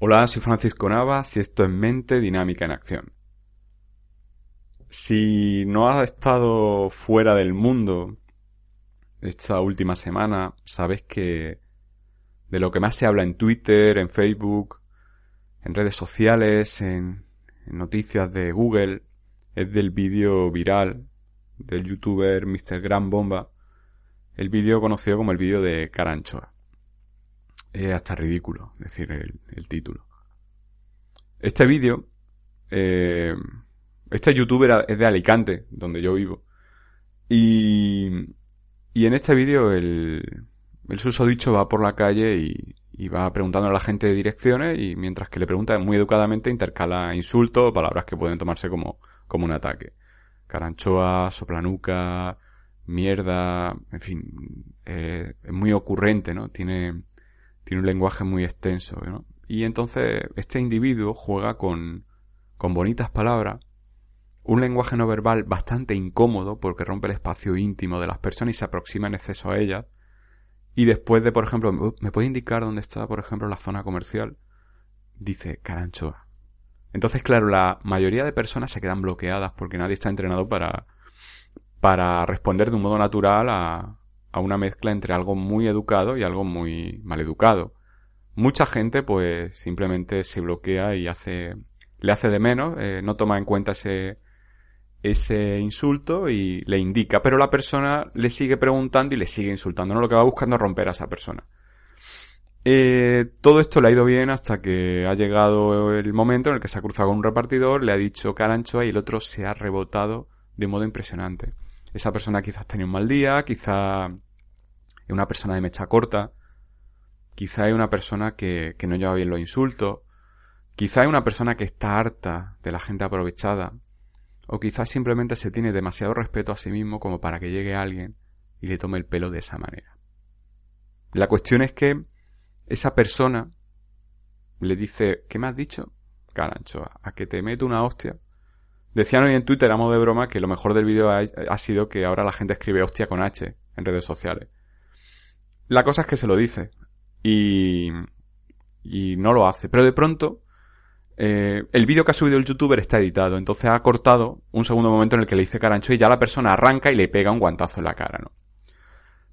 Hola, soy Francisco Navas y esto es Mente Dinámica en Acción. Si no has estado fuera del mundo esta última semana, sabes que de lo que más se habla en Twitter, en Facebook, en redes sociales, en, noticias de Google, es del vídeo viral del youtuber Mr. Gran Bomba, el vídeo conocido como el vídeo de Caranchoa. Es hasta ridículo decir el, título. Este vídeo, eh, este youtuber es de Alicante, donde yo vivo. Y, y en este vídeo el, el susodicho va por la calle y, y, va preguntando a la gente de direcciones y mientras que le pregunta muy educadamente intercala insultos o palabras que pueden tomarse como, como un ataque. Caranchoa, soplanuca, mierda, en fin, eh, es muy ocurrente, ¿no? Tiene, tiene un lenguaje muy extenso, ¿no? Y entonces este individuo juega con, con bonitas palabras, un lenguaje no verbal bastante incómodo porque rompe el espacio íntimo de las personas y se aproxima en exceso a ellas. Y después de, por ejemplo, ¿me puede indicar dónde está, por ejemplo, la zona comercial? Dice Caranchoa. Entonces, claro, la mayoría de personas se quedan bloqueadas porque nadie está entrenado para, para responder de un modo natural a, a una mezcla entre algo muy educado y algo muy mal educado. Mucha gente pues simplemente se bloquea y hace le hace de menos, eh, no toma en cuenta ese ese insulto y le indica, pero la persona le sigue preguntando y le sigue insultando, no lo que va buscando es romper a esa persona. Eh, todo esto le ha ido bien hasta que ha llegado el momento en el que se ha cruzado con un repartidor, le ha dicho caranchoa y el otro se ha rebotado de modo impresionante. Esa persona quizás tenía un mal día, quizá es una persona de mecha corta, quizá es una persona que, que no lleva bien los insultos, quizá es una persona que está harta de la gente aprovechada, o quizás simplemente se tiene demasiado respeto a sí mismo como para que llegue alguien y le tome el pelo de esa manera. La cuestión es que esa persona le dice, ¿qué me has dicho? Caranchoa, a que te meto una hostia. Decían hoy en Twitter, a modo de broma, que lo mejor del vídeo ha, sido que ahora la gente escribe hostia con H en redes sociales. La cosa es que se lo dice. Y, y no lo hace. Pero de pronto, eh, el vídeo que ha subido el youtuber está editado. Entonces ha cortado un segundo momento en el que le dice carancho y ya la persona arranca y le pega un guantazo en la cara, ¿no?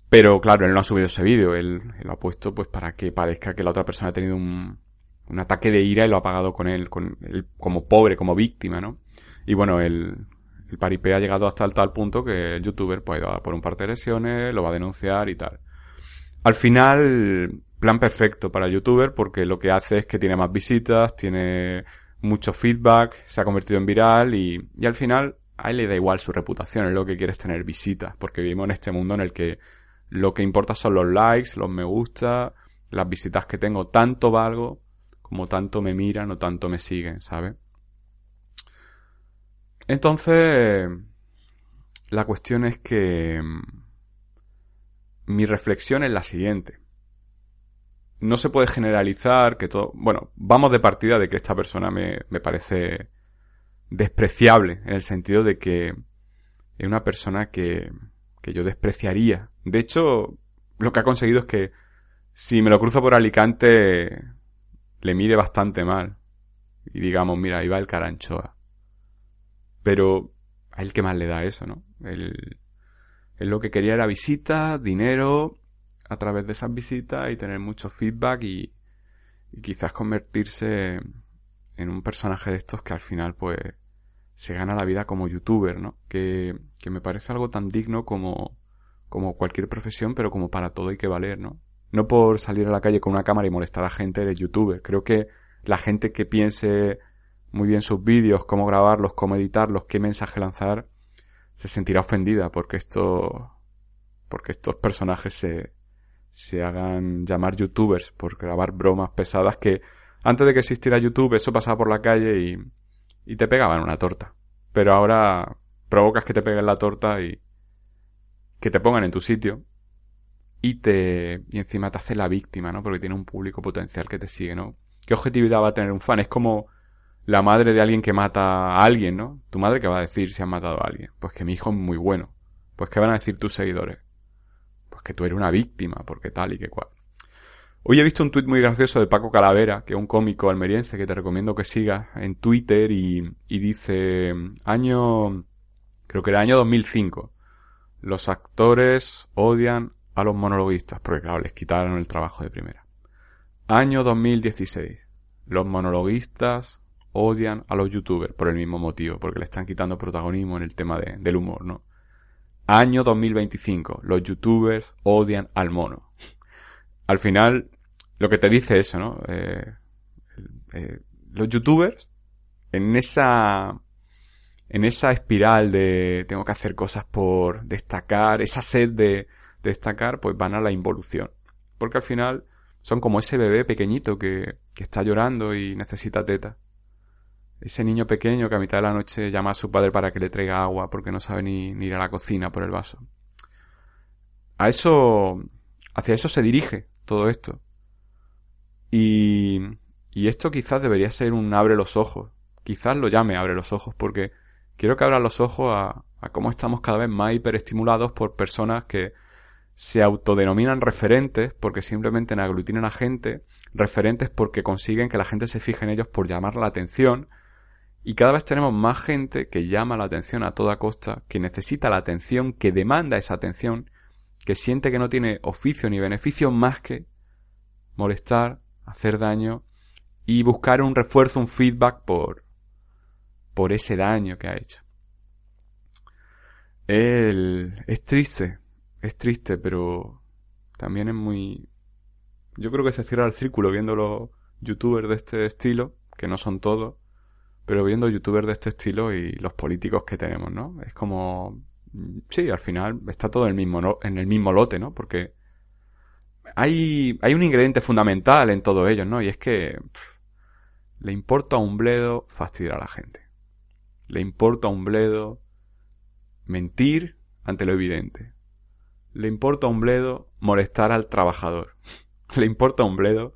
Pero claro, él no ha subido ese vídeo. Él, lo ha puesto pues para que parezca que la otra persona ha tenido un, un ataque de ira y lo ha pagado con él, con él como pobre, como víctima, ¿no? Y bueno, el, el paripé ha llegado hasta el tal punto que el youtuber pues, ha ido a por un par de lesiones, lo va a denunciar y tal. Al final, plan perfecto para youtuber porque lo que hace es que tiene más visitas, tiene mucho feedback, se ha convertido en viral y, y al final a él le da igual su reputación, es lo que quiere es tener visitas, porque vivimos en este mundo en el que lo que importa son los likes, los me gusta, las visitas que tengo, tanto valgo como tanto me miran o tanto me siguen, ¿sabes? Entonces, la cuestión es que mi reflexión es la siguiente. No se puede generalizar que todo... Bueno, vamos de partida de que esta persona me, me parece despreciable, en el sentido de que es una persona que, que yo despreciaría. De hecho, lo que ha conseguido es que si me lo cruzo por Alicante, le mire bastante mal. Y digamos, mira, ahí va el caranchoa. Pero a él que más le da eso, ¿no? Él, lo que quería era visitas, dinero a través de esas visitas y tener mucho feedback y, quizás convertirse en un personaje de estos que al final pues se gana la vida como youtuber, ¿no? Que, que me parece algo tan digno como, como cualquier profesión, pero como para todo hay que valer, ¿no? No por salir a la calle con una cámara y molestar a gente de youtuber. Creo que la gente que piense muy bien sus vídeos, cómo grabarlos, cómo editarlos, qué mensaje lanzar, se sentirá ofendida porque esto, porque estos personajes se, se hagan llamar youtubers por grabar bromas pesadas que antes de que existiera YouTube eso pasaba por la calle y, y te pegaban una torta. Pero ahora provocas que te peguen la torta y que te pongan en tu sitio y te y encima te hace la víctima, ¿no? Porque tiene un público potencial que te sigue, ¿no? ¿Qué objetividad va a tener un fan? Es como la madre de alguien que mata a alguien, ¿no? Tu madre que va a decir si han matado a alguien. Pues que mi hijo es muy bueno. Pues qué van a decir tus seguidores. Pues que tú eres una víctima, porque tal y que cual. Hoy he visto un tuit muy gracioso de Paco Calavera, que es un cómico almeriense que te recomiendo que sigas en Twitter y, y dice año, creo que era año 2005. Los actores odian a los monologuistas, porque claro, les quitaron el trabajo de primera. Año 2016. Los monologuistas odian a los youtubers por el mismo motivo, porque le están quitando protagonismo en el tema de, del humor, ¿no? Año 2025. Los youtubers odian al mono. Al final, lo que te dice eso, ¿no? Eh, eh, los youtubers, en esa, en esa espiral de tengo que hacer cosas por destacar, esa sed de destacar, pues van a la involución. Porque al final son como ese bebé pequeñito que, que está llorando y necesita teta. Ese niño pequeño que a mitad de la noche llama a su padre para que le traiga agua porque no sabe ni, ir a la cocina por el vaso. A eso, hacia eso se dirige todo esto. Y, y esto quizás debería ser un abre los ojos. Quizás lo llame abre los ojos porque quiero que abra los ojos a, a cómo estamos cada vez más hiperestimulados por personas que se autodenominan referentes porque simplemente aglutinan a gente, referentes porque consiguen que la gente se fije en ellos por llamar la atención, y cada vez tenemos más gente que llama la atención a toda costa, que necesita la atención, que demanda esa atención, que siente que no tiene oficio ni beneficio más que molestar, hacer daño y buscar un refuerzo, un feedback por, por ese daño que ha hecho. El, es triste, es triste, pero también es muy... Yo creo que se cierra el círculo viendo los youtubers de este estilo, que no son todos, pero viendo youtubers de este estilo y los políticos que tenemos, ¿no? Es como... Sí, al final está todo en el mismo, en el mismo lote, ¿no? Porque hay, hay un ingrediente fundamental en todo ello, ¿no? Y es que le importa un bledo fastidiar a la gente. Le importa un bledo mentir ante lo evidente. Le importa un bledo molestar al trabajador. Le importa un bledo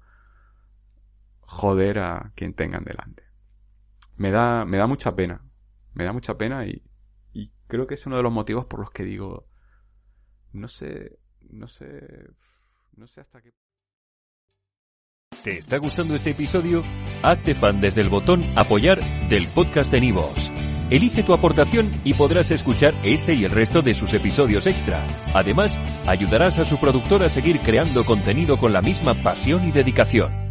joder a quien tengan delante. Me da, me da mucha pena. Me da mucha pena y, y creo que es uno de los motivos por los que digo, no sé, no sé, no sé hasta qué... ¿Te está gustando este episodio? Hazte fan desde el botón apoyar del podcast de Nivos. Elige tu aportación y podrás escuchar este y el resto de sus episodios extra. Además, ayudarás a su productor a seguir creando contenido con la misma pasión y dedicación.